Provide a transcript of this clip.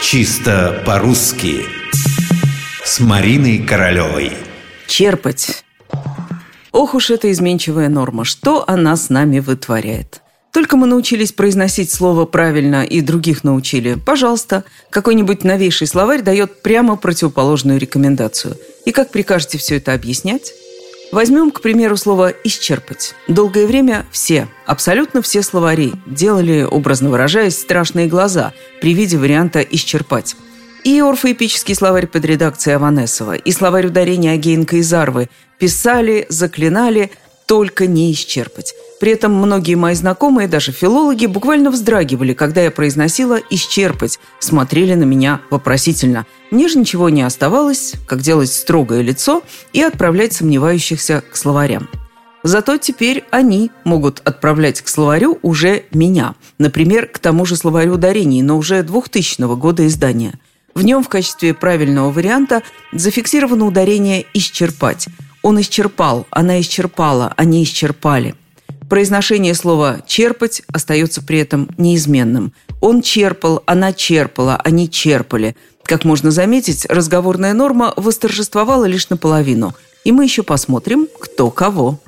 Чисто по-русски С Мариной Королевой Черпать. Ох уж эта изменчивая норма, что она с нами вытворяет. Только мы научились произносить слово правильно и других научили. Пожалуйста, какой-нибудь новейший словарь дает прямо противоположную рекомендацию. И как прикажете все это объяснять? Возьмем, к примеру, слово «исчерпать». Долгое время все, абсолютно все словари делали, образно выражаясь, страшные глаза при виде варианта «исчерпать». И орфоэпический словарь под редакцией Аванесова, и словарь ударения Агеенко и Зарвы писали, заклинали – только не исчерпать. При этом многие мои знакомые, даже филологи, буквально вздрагивали, когда я произносила «исчерпать», смотрели на меня вопросительно. Мне же ничего не оставалось, как делать строгое лицо и отправлять сомневающихся к словарям. Зато теперь они могут отправлять к словарю уже меня. Например, к тому же словарю ударений, но уже 2000 года издания. В нем в качестве правильного варианта зафиксировано ударение «исчерпать», он исчерпал, она исчерпала, они исчерпали. Произношение слова «черпать» остается при этом неизменным. Он черпал, она черпала, они черпали. Как можно заметить, разговорная норма восторжествовала лишь наполовину. И мы еще посмотрим, кто кого.